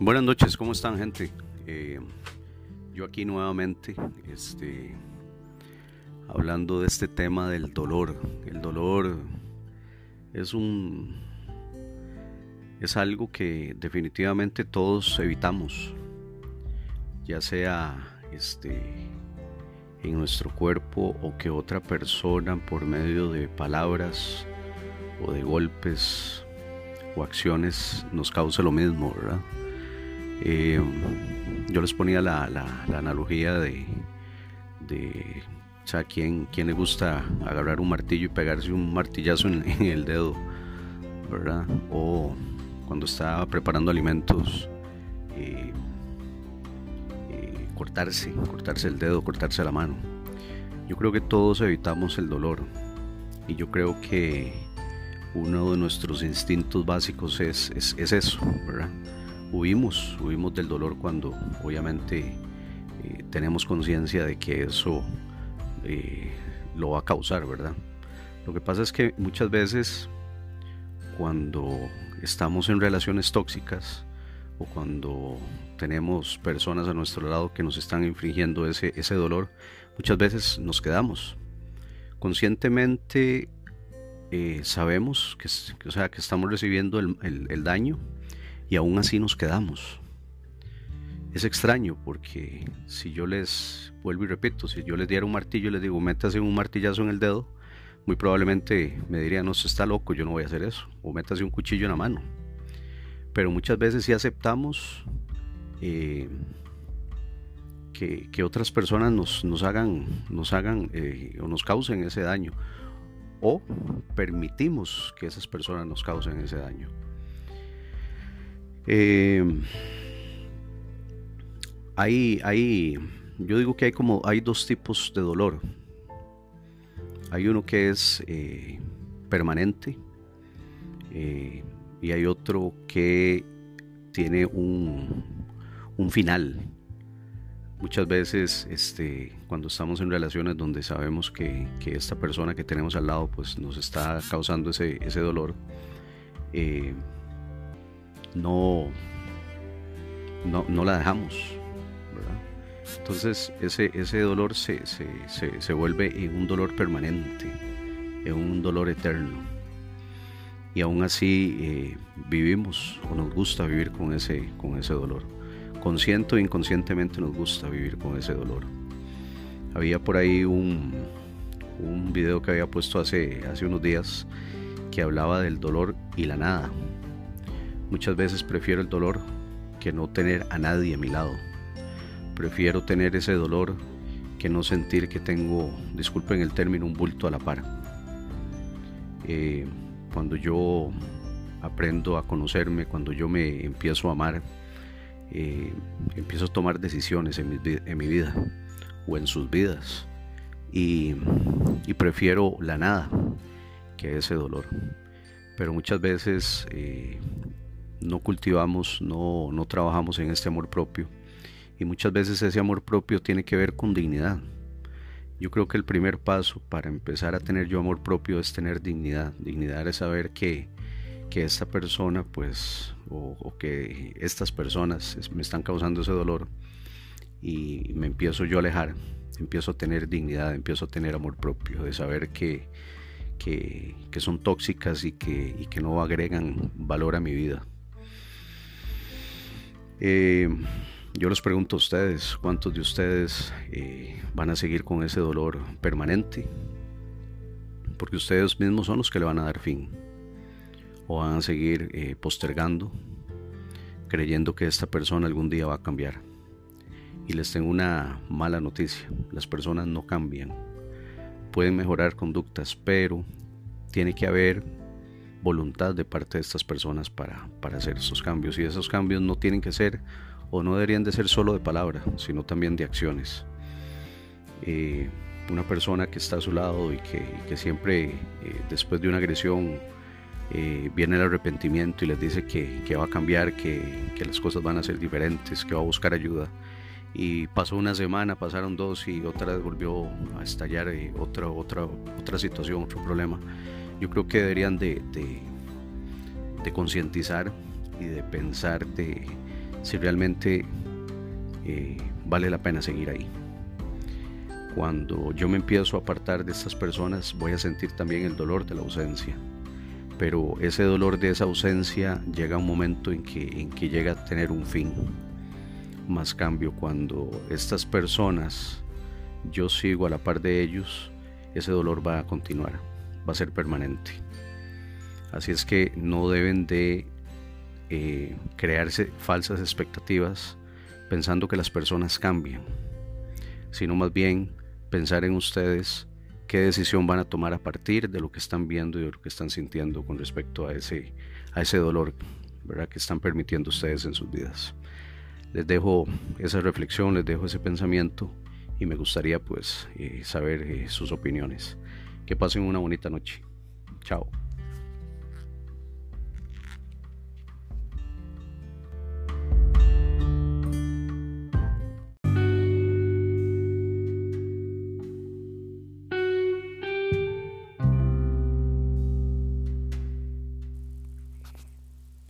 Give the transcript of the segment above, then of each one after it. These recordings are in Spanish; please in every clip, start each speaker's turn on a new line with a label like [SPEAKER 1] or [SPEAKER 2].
[SPEAKER 1] Buenas noches, ¿cómo están gente? Eh, yo aquí nuevamente, este, hablando de este tema del dolor. El dolor es un, es algo que definitivamente todos evitamos, ya sea este, en nuestro cuerpo o que otra persona por medio de palabras o de golpes o acciones nos cause lo mismo, ¿verdad? Eh, yo les ponía la, analogía de, de o ¿quién, ¿quién, le gusta agarrar un martillo y pegarse un martillazo en, el dedo, ¿verdad? O cuando está preparando alimentos, eh, eh, cortarse, cortarse el dedo, cortarse la mano. Yo creo que todos evitamos el dolor y yo creo que uno de nuestros instintos básicos es, es, es eso, ¿verdad? Huimos, del dolor cuando obviamente eh, tenemos conciencia de que eso eh, lo va a causar, ¿verdad? Lo que pasa es que muchas veces cuando estamos en relaciones tóxicas o cuando tenemos personas a nuestro lado que nos están infringiendo ese, ese dolor, muchas veces nos quedamos. Conscientemente eh, sabemos que, o sea, que estamos recibiendo el, el daño, y aún así nos quedamos. Es extraño porque si yo les, vuelvo y repito, si yo les diera un martillo y les digo, métase un martillazo en el dedo, muy probablemente me dirían, no, está loco, yo no voy a hacer eso, o métase un cuchillo en la mano. Pero muchas veces sí aceptamos eh, que, otras personas nos, nos hagan, nos hagan eh, o nos causen ese daño, o permitimos que esas personas nos causen ese daño. Eh, hay, yo digo que hay como, hay dos tipos de dolor. Hay uno que es eh, permanente eh, y hay otro que tiene un, un final. Muchas veces este, cuando estamos en relaciones donde sabemos que, esta persona que tenemos al lado pues, nos está causando ese, ese dolor, eh, no, no, la dejamos. Entonces ese, ese dolor se, se, vuelve en un dolor permanente, en un dolor eterno. Y aún así eh, vivimos o nos gusta vivir con ese, con ese dolor. Consciente o inconscientemente nos gusta vivir con ese dolor. Había por ahí un, un video que había puesto hace, hace unos días que hablaba del dolor y la nada. Muchas veces prefiero el dolor que no tener a nadie a mi lado. Prefiero tener ese dolor que no sentir que tengo, disculpen el término, un bulto a la par. Eh, cuando yo aprendo a conocerme, cuando yo me empiezo a amar, eh, empiezo a tomar decisiones en mi, vida o en sus vidas y, prefiero la nada que ese dolor. Pero muchas veces eh, no cultivamos, no, no trabajamos en este amor propio. Y muchas veces ese amor propio tiene que ver con dignidad. Yo creo que el primer paso para empezar a tener yo amor propio es tener dignidad. Dignidad es saber que, que esta persona, pues, o, que estas personas me están causando ese dolor y me empiezo yo a alejar, empiezo a tener dignidad, empiezo a tener amor propio, de saber que, que, que son tóxicas y que, y que no agregan valor a mi vida. Eh, yo les pregunto a ustedes, ¿cuántos de ustedes eh, van a seguir con ese dolor permanente? Porque ustedes mismos son los que le van a dar fin. O van a seguir eh, postergando, creyendo que esta persona algún día va a cambiar. Y les tengo una mala noticia, las personas no cambian. Pueden mejorar conductas, pero tiene que haber voluntad de parte de estas personas para, hacer esos cambios. Y esos cambios no tienen que ser o no deberían de ser solo de palabra, sino también de acciones. Eh, una persona que está a su lado y que, siempre eh, después de una agresión eh, viene el arrepentimiento y les dice que, va a cambiar, que, que, las cosas van a ser diferentes, que va a buscar ayuda. Y pasó una semana, pasaron dos y otra vez volvió a estallar otra, otra, otra situación, otro problema yo creo que deberían de, de, concientizar y de pensar de, si realmente eh, vale la pena seguir ahí. Cuando yo me empiezo a apartar de estas personas voy a sentir también el dolor de la ausencia. Pero ese dolor de esa ausencia llega a un momento en que, en que llega a tener un fin. Más cambio cuando estas personas, yo sigo a la par de ellos, ese dolor va a continuar, va a ser permanente. Así es que no deben de eh, crearse falsas expectativas pensando que las personas cambian, sino más bien pensar en ustedes qué decisión van a tomar a partir de lo que están viendo y de lo que están sintiendo con respecto a ese, a ese dolor ¿verdad? que están permitiendo ustedes en sus vidas. Les dejo esa reflexión, les dejo ese pensamiento y me gustaría pues eh, saber eh, sus opiniones. Que pasen una bonita noche. Chao.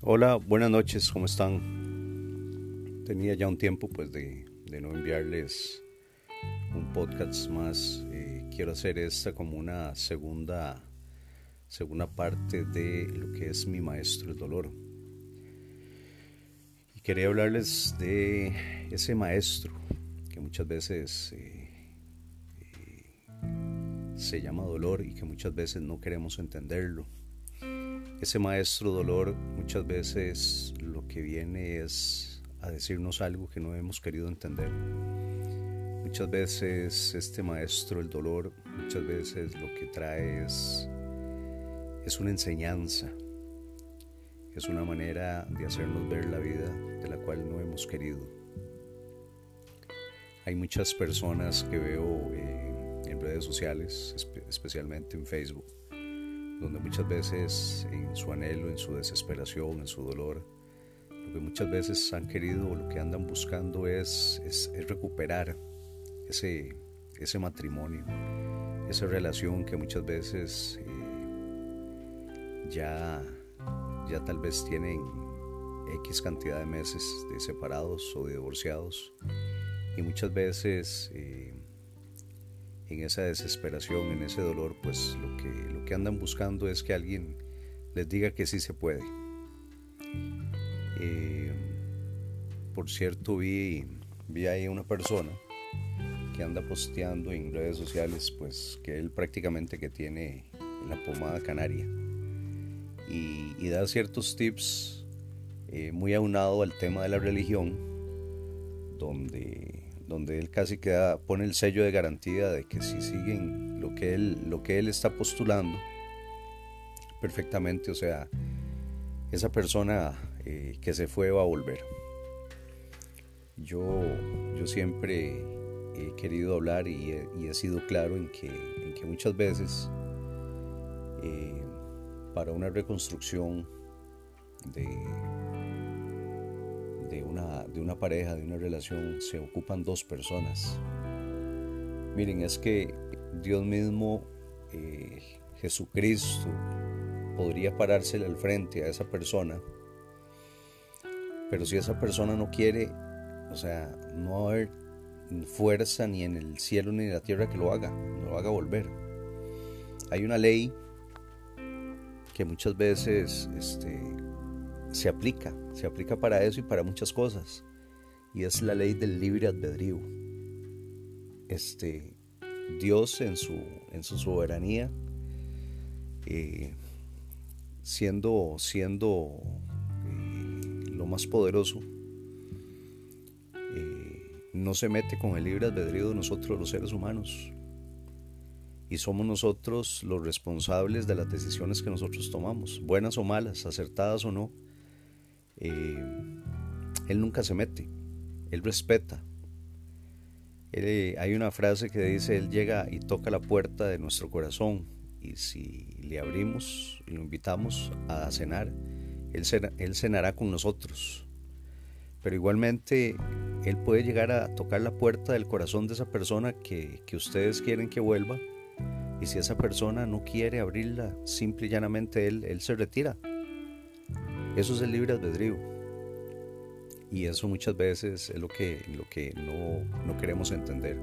[SPEAKER 1] Hola, buenas noches, ¿cómo están? Tenía ya un tiempo pues de, no enviarles un podcast más. Eh, quiero hacer esta como una segunda, segunda parte de lo que es mi maestro el dolor. Y quería hablarles de ese maestro que muchas veces eh, eh, se llama dolor y que muchas veces no queremos entenderlo ese maestro dolor muchas veces lo que viene es a decirnos algo que no hemos querido entender. Muchas veces este maestro el dolor, muchas veces lo que trae es, una enseñanza, es una manera de hacernos ver la vida de la cual no hemos querido. Hay muchas personas que veo eh, en redes sociales, especialmente en Facebook, donde muchas veces en su anhelo, en su desesperación, en su dolor, lo que muchas veces han querido o lo que andan buscando es, recuperar ese, ese matrimonio, esa relación que muchas veces eh, ya, ya tal vez tienen X cantidad de meses de separados o de divorciados y muchas veces eh, en esa desesperación, en ese dolor, pues lo que, lo que andan buscando es que alguien les diga que sí se puede. Eh, por cierto, vi, vi ahí una persona que anda posteando en redes sociales, pues que él prácticamente que tiene la pomada canaria y, da ciertos tips eh, muy aunado al tema de la religión, donde donde él casi queda, pone el sello de garantía de que si siguen lo que él, lo que él está postulando perfectamente, o sea, esa persona eh, que se fue va a volver. Yo, yo siempre he querido hablar y he, sido claro en que, muchas veces eh, para una reconstrucción de, una, pareja, de una relación, se ocupan dos personas. Miren, es que Dios mismo, eh, Jesucristo, podría parársele al frente a esa persona, pero si esa persona no quiere, o sea, no haber fuerza ni en el cielo ni en la tierra que lo haga, lo haga volver. Hay una ley que muchas veces este, se aplica, se aplica para eso y para muchas cosas. Y es la ley del libre albedrío. Este, Dios en su, en su soberanía, eh, siendo, siendo eh, lo más poderoso, no se mete con el libre albedrío de nosotros los seres humanos. Y somos nosotros los responsables de las decisiones que nosotros tomamos, buenas o malas, acertadas o no eh, él nunca se mete, Él respeta. Eh, hay una frase que dice, Él llega y toca la puerta de nuestro corazón y si le abrimos y lo invitamos a cenar, Él, él cenará con nosotros. Pero igualmente Él puede llegar a tocar la puerta del corazón de esa persona que, que ustedes quieren que vuelva y si esa persona no quiere abrirla, simple y llanamente Él, él se retira eso es el libre albedrío. Y eso muchas veces es lo que, lo que no, queremos entender.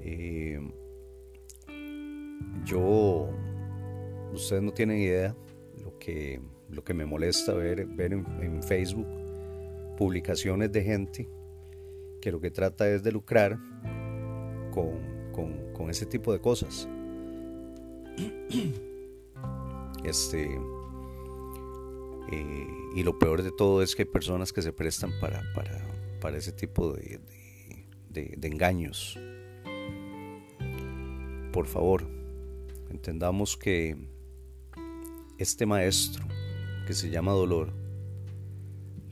[SPEAKER 1] Eh, yo, ustedes no tienen idea lo que, lo que me molesta ver, ver en, Facebook publicaciones de gente que lo que trata es de lucrar con, con ese tipo de cosas. Este, eh, y lo peor de todo es que hay personas que se prestan para, para, ese tipo de, de, engaños. Por favor, entendamos que este maestro que se llama dolor,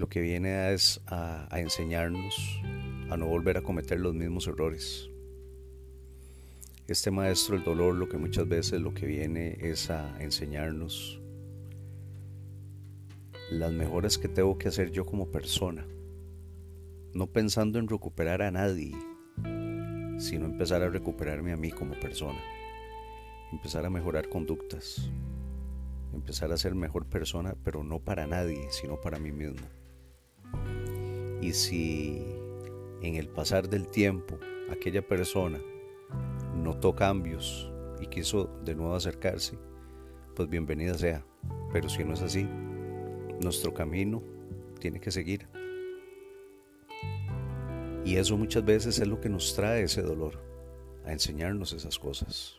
[SPEAKER 1] lo que viene es a, enseñarnos a no volver a cometer los mismos errores. Este maestro el dolor lo que muchas veces lo que viene es a enseñarnos las mejoras que tengo que hacer yo como persona, no pensando en recuperar a nadie, sino empezar a recuperarme a mí como persona, empezar a mejorar conductas, empezar a ser mejor persona, pero no para nadie, sino para mí mismo. Y si en el pasar del tiempo aquella persona notó cambios y quiso de nuevo acercarse, pues bienvenida sea. Pero si no es así, nuestro camino tiene que seguir. Y eso muchas veces es lo que nos trae ese dolor, a enseñarnos esas cosas.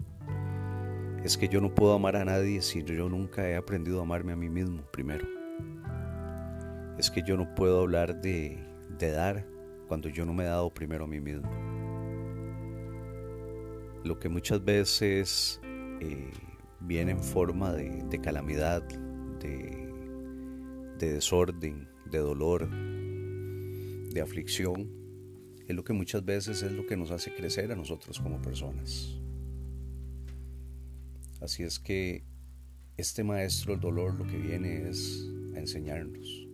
[SPEAKER 1] Es que yo no puedo amar a nadie si yo nunca he aprendido a amarme a mí mismo primero. Es que yo no puedo hablar de, dar cuando yo no me he dado primero a mí mismo. Lo que muchas veces eh, viene en forma de calamidad, de de desorden, de dolor, de aflicción, es lo que muchas veces es lo que nos hace crecer a nosotros como personas. Así es que este maestro del dolor lo que viene es a enseñarnos,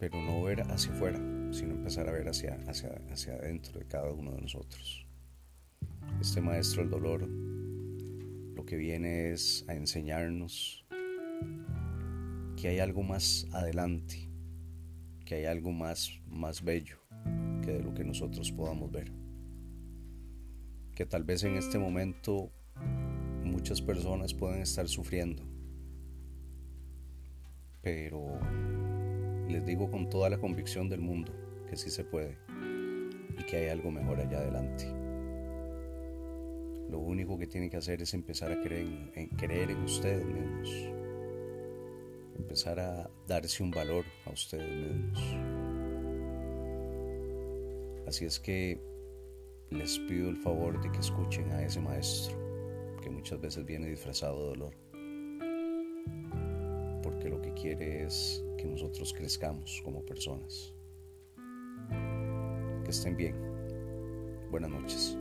[SPEAKER 1] pero no ver hacia afuera, sino empezar a ver hacia, hacia, hacia adentro de cada uno de nosotros. Este maestro del dolor lo que viene es a enseñarnos que hay algo más adelante, que hay algo más, más bello que de lo que nosotros podamos ver. Que tal vez en este momento muchas personas pueden estar sufriendo, pero les digo con toda la convicción del mundo que sí se puede y que hay algo mejor allá adelante. Lo único que tienen que hacer es empezar a creer en, creer en ustedes mismos empezar a darse un valor a ustedes mismos. Así es que les pido el favor de que escuchen a ese maestro que muchas veces viene disfrazado de dolor. Quiere que nosotros crezcamos como personas. Que estén bien. Buenas noches.